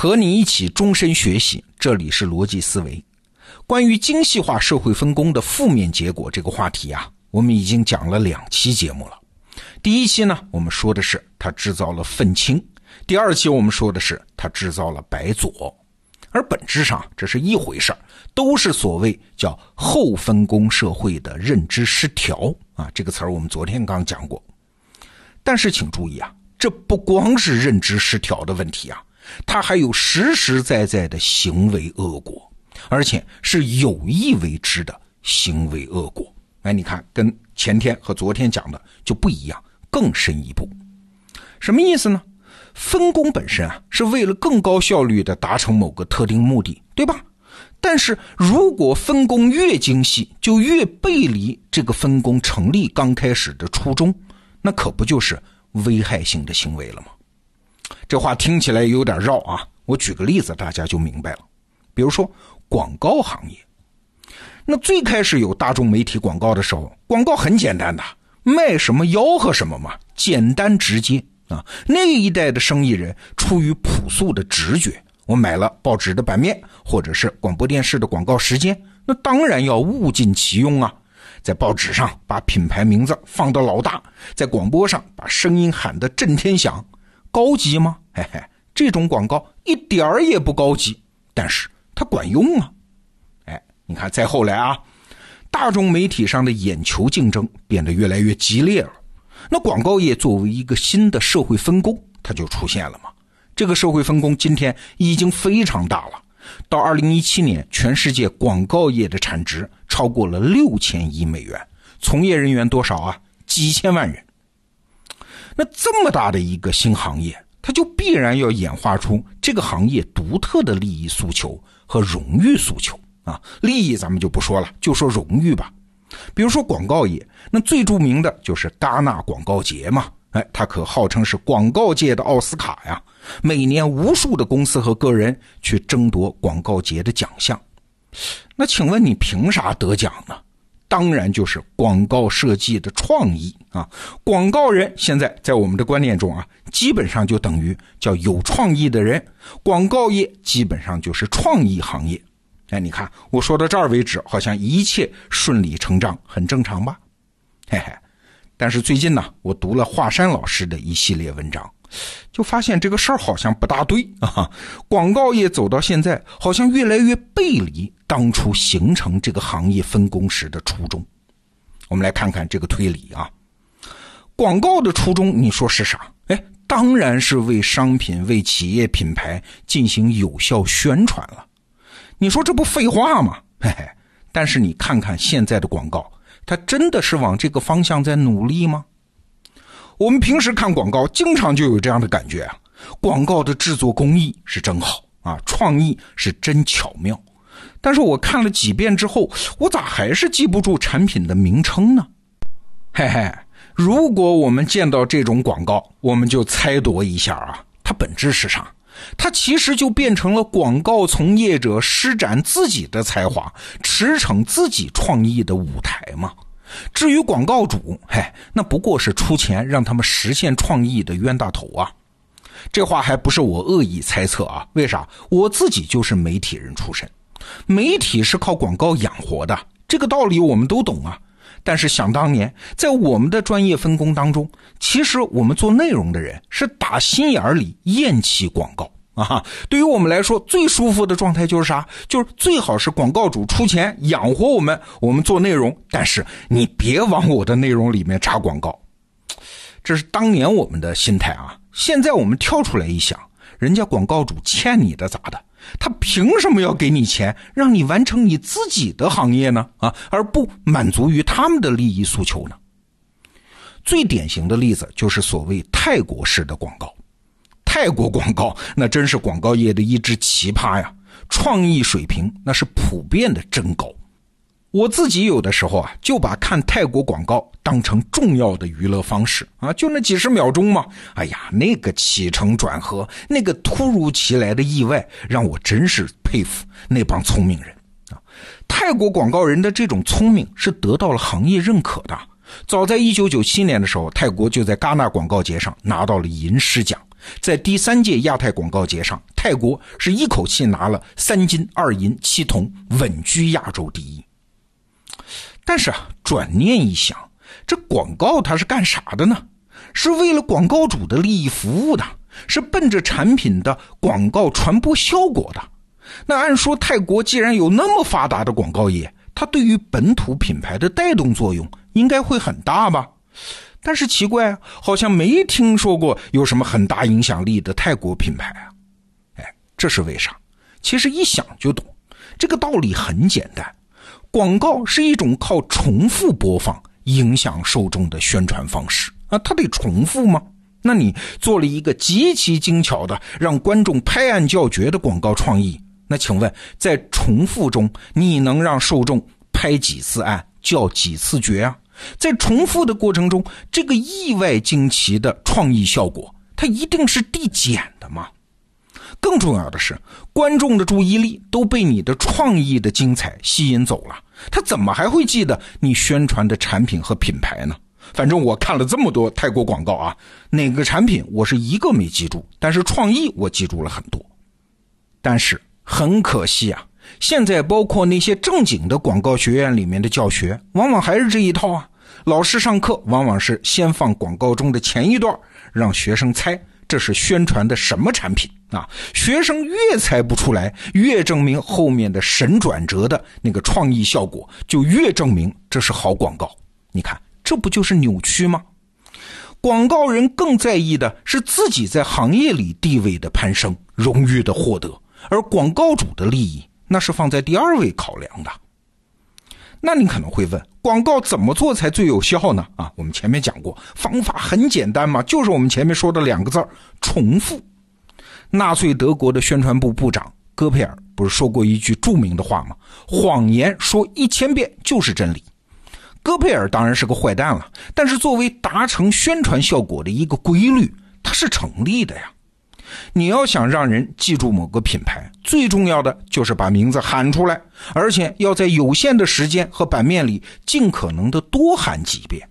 和你一起终身学习，这里是逻辑思维。关于精细化社会分工的负面结果这个话题啊，我们已经讲了两期节目了。第一期呢，我们说的是它制造了愤青；第二期我们说的是它制造了白左。而本质上这是一回事儿，都是所谓叫后分工社会的认知失调啊。这个词儿我们昨天刚讲过。但是请注意啊，这不光是认知失调的问题啊。他还有实实在在的行为恶果，而且是有意为之的行为恶果。哎，你看，跟前天和昨天讲的就不一样，更深一步。什么意思呢？分工本身啊，是为了更高效率的达成某个特定目的，对吧？但是如果分工越精细，就越背离这个分工成立刚开始的初衷，那可不就是危害性的行为了吗？这话听起来有点绕啊，我举个例子，大家就明白了。比如说广告行业，那最开始有大众媒体广告的时候，广告很简单的，卖什么吆喝什么嘛，简单直接啊。那一代的生意人出于朴素的直觉，我买了报纸的版面或者是广播电视的广告时间，那当然要物尽其用啊，在报纸上把品牌名字放到老大，在广播上把声音喊得震天响。高级吗？嘿嘿，这种广告一点儿也不高级，但是它管用啊！哎，你看，再后来啊，大众媒体上的眼球竞争变得越来越激烈了。那广告业作为一个新的社会分工，它就出现了嘛。这个社会分工今天已经非常大了。到二零一七年，全世界广告业的产值超过了六千亿美元，从业人员多少啊？几千万人。那这么大的一个新行业，它就必然要演化出这个行业独特的利益诉求和荣誉诉求啊！利益咱们就不说了，就说荣誉吧。比如说广告业，那最著名的就是戛纳广告节嘛，哎，它可号称是广告界的奥斯卡呀。每年无数的公司和个人去争夺广告节的奖项。那请问你凭啥得奖呢？当然就是广告设计的创意啊！广告人现在在我们的观念中啊，基本上就等于叫有创意的人。广告业基本上就是创意行业。哎，你看我说到这儿为止，好像一切顺理成章，很正常吧？嘿嘿。但是最近呢，我读了华山老师的一系列文章。就发现这个事儿好像不大对啊！广告业走到现在，好像越来越背离当初形成这个行业分工时的初衷。我们来看看这个推理啊！广告的初衷，你说是啥？哎，当然是为商品、为企业品牌进行有效宣传了。你说这不废话吗？嘿嘿。但是你看看现在的广告，它真的是往这个方向在努力吗？我们平时看广告，经常就有这样的感觉啊，广告的制作工艺是真好啊，创意是真巧妙。但是我看了几遍之后，我咋还是记不住产品的名称呢？嘿嘿，如果我们见到这种广告，我们就猜度一下啊，它本质是啥？它其实就变成了广告从业者施展自己的才华、驰骋自己创意的舞台嘛。至于广告主，嘿，那不过是出钱让他们实现创意的冤大头啊！这话还不是我恶意猜测啊？为啥？我自己就是媒体人出身，媒体是靠广告养活的，这个道理我们都懂啊。但是想当年，在我们的专业分工当中，其实我们做内容的人是打心眼里厌弃广告。啊，对于我们来说，最舒服的状态就是啥？就是最好是广告主出钱养活我们，我们做内容，但是你别往我的内容里面插广告。这是当年我们的心态啊。现在我们跳出来一想，人家广告主欠你的咋的？他凭什么要给你钱，让你完成你自己的行业呢？啊，而不满足于他们的利益诉求呢？最典型的例子就是所谓泰国式的广告。泰国广告那真是广告业的一只奇葩呀，创意水平那是普遍的真高。我自己有的时候啊，就把看泰国广告当成重要的娱乐方式啊，就那几十秒钟嘛。哎呀，那个起承转合，那个突如其来的意外，让我真是佩服那帮聪明人啊。泰国广告人的这种聪明是得到了行业认可的。早在一九九七年的时候，泰国就在戛纳广告节上拿到了银狮奖。在第三届亚太广告节上，泰国是一口气拿了三金二银七铜，稳居亚洲第一。但是啊，转念一想，这广告它是干啥的呢？是为了广告主的利益服务的，是奔着产品的广告传播效果的。那按说，泰国既然有那么发达的广告业，它对于本土品牌的带动作用应该会很大吧？但是奇怪啊，好像没听说过有什么很大影响力的泰国品牌啊。哎，这是为啥？其实一想就懂，这个道理很简单，广告是一种靠重复播放影响受众的宣传方式啊，它得重复吗？那你做了一个极其精巧的让观众拍案叫绝的广告创意。那请问，在重复中，你能让受众拍几次案叫几次绝啊？在重复的过程中，这个意外惊奇的创意效果，它一定是递减的吗？更重要的是，观众的注意力都被你的创意的精彩吸引走了，他怎么还会记得你宣传的产品和品牌呢？反正我看了这么多泰国广告啊，哪个产品我是一个没记住，但是创意我记住了很多。但是。很可惜啊，现在包括那些正经的广告学院里面的教学，往往还是这一套啊。老师上课往往是先放广告中的前一段，让学生猜这是宣传的什么产品啊。学生越猜不出来，越证明后面的神转折的那个创意效果，就越证明这是好广告。你看，这不就是扭曲吗？广告人更在意的是自己在行业里地位的攀升、荣誉的获得。而广告主的利益，那是放在第二位考量的。那你可能会问，广告怎么做才最有效呢？啊，我们前面讲过，方法很简单嘛，就是我们前面说的两个字儿：重复。纳粹德国的宣传部部长戈培尔不是说过一句著名的话吗？谎言说一千遍就是真理。戈培尔当然是个坏蛋了，但是作为达成宣传效果的一个规律，它是成立的呀。你要想让人记住某个品牌，最重要的就是把名字喊出来，而且要在有限的时间和版面里尽可能的多喊几遍，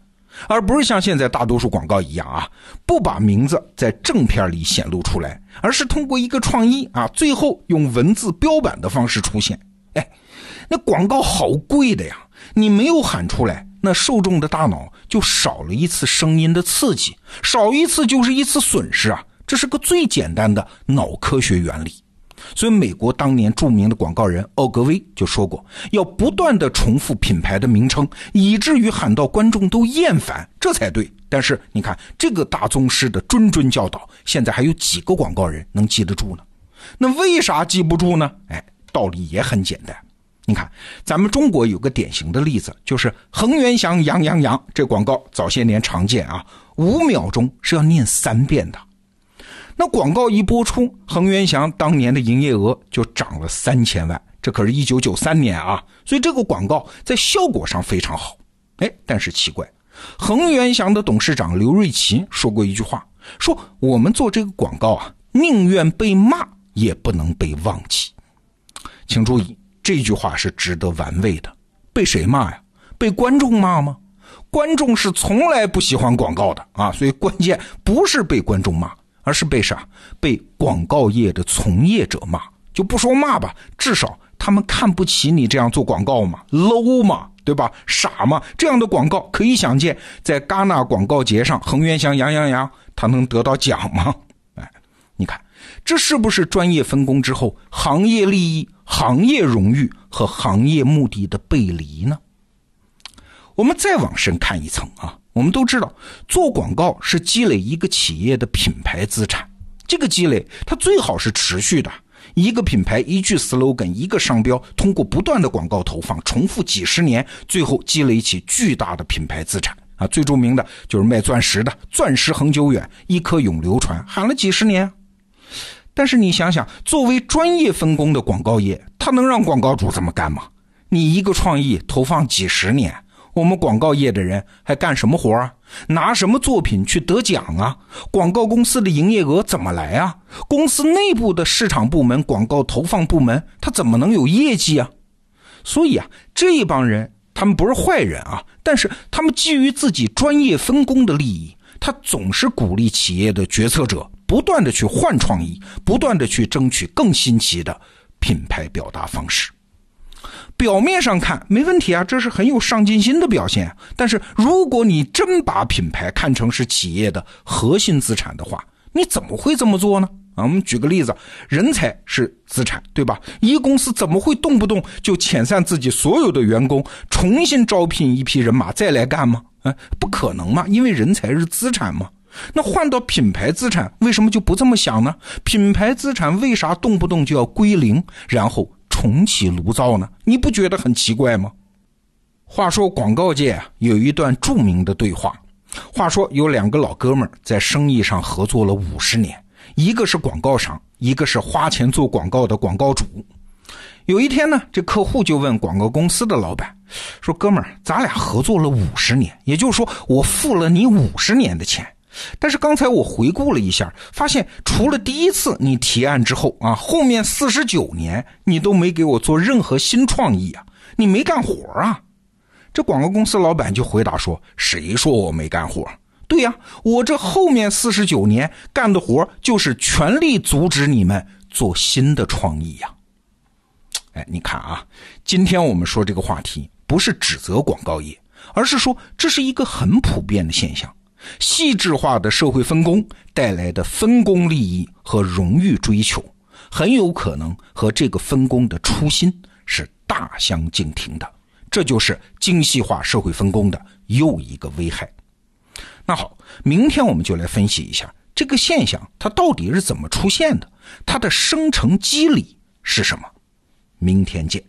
而不是像现在大多数广告一样啊，不把名字在正片里显露出来，而是通过一个创意啊，最后用文字标版的方式出现。哎，那广告好贵的呀，你没有喊出来，那受众的大脑就少了一次声音的刺激，少一次就是一次损失啊。这是个最简单的脑科学原理，所以美国当年著名的广告人奥格威就说过，要不断的重复品牌的名称，以至于喊到观众都厌烦，这才对。但是你看这个大宗师的谆谆教导，现在还有几个广告人能记得住呢？那为啥记不住呢？哎，道理也很简单。你看咱们中国有个典型的例子，就是恒源祥羊羊羊这广告，早些年常见啊，五秒钟是要念三遍的。那广告一播出，恒源祥当年的营业额就涨了三千万，这可是一九九三年啊，所以这个广告在效果上非常好。哎，但是奇怪，恒源祥的董事长刘瑞奇说过一句话，说我们做这个广告啊，宁愿被骂也不能被忘记。请注意，这句话是值得玩味的。被谁骂呀？被观众骂吗？观众是从来不喜欢广告的啊，所以关键不是被观众骂。而是被啥？被广告业的从业者骂，就不说骂吧，至少他们看不起你这样做广告嘛，low 嘛，对吧？傻嘛？这样的广告可以想见，在戛纳广告节上，恒源祥杨洋洋，他能得到奖吗？哎，你看，这是不是专业分工之后，行业利益、行业荣誉和行业目的的背离呢？我们再往深看一层啊。我们都知道，做广告是积累一个企业的品牌资产。这个积累，它最好是持续的。一个品牌，一句 slogan，一个商标，通过不断的广告投放，重复几十年，最后积累起巨大的品牌资产啊！最著名的就是卖钻石的“钻石恒久远，一颗永流传”，喊了几十年。但是你想想，作为专业分工的广告业，它能让广告主这么干吗？你一个创意投放几十年？我们广告业的人还干什么活啊？拿什么作品去得奖啊？广告公司的营业额怎么来啊？公司内部的市场部门、广告投放部门，他怎么能有业绩啊？所以啊，这一帮人他们不是坏人啊，但是他们基于自己专业分工的利益，他总是鼓励企业的决策者不断的去换创意，不断的去争取更新奇的品牌表达方式。表面上看没问题啊，这是很有上进心的表现。但是如果你真把品牌看成是企业的核心资产的话，你怎么会这么做呢？啊，我们举个例子，人才是资产，对吧？一公司怎么会动不动就遣散自己所有的员工，重新招聘一批人马再来干吗？啊，不可能嘛，因为人才是资产嘛。那换到品牌资产，为什么就不这么想呢？品牌资产为啥动不动就要归零，然后？重启炉灶呢？你不觉得很奇怪吗？话说广告界，有一段著名的对话。话说有两个老哥们在生意上合作了五十年，一个是广告商，一个是花钱做广告的广告主。有一天呢，这客户就问广告公司的老板说：“哥们儿，咱俩合作了五十年，也就是说我付了你五十年的钱。”但是刚才我回顾了一下，发现除了第一次你提案之后啊，后面四十九年你都没给我做任何新创意啊，你没干活啊？这广告公司老板就回答说：“谁说我没干活？对呀，我这后面四十九年干的活就是全力阻止你们做新的创意呀。”哎，你看啊，今天我们说这个话题不是指责广告业，而是说这是一个很普遍的现象。细致化的社会分工带来的分工利益和荣誉追求，很有可能和这个分工的初心是大相径庭的。这就是精细化社会分工的又一个危害。那好，明天我们就来分析一下这个现象，它到底是怎么出现的，它的生成机理是什么？明天见。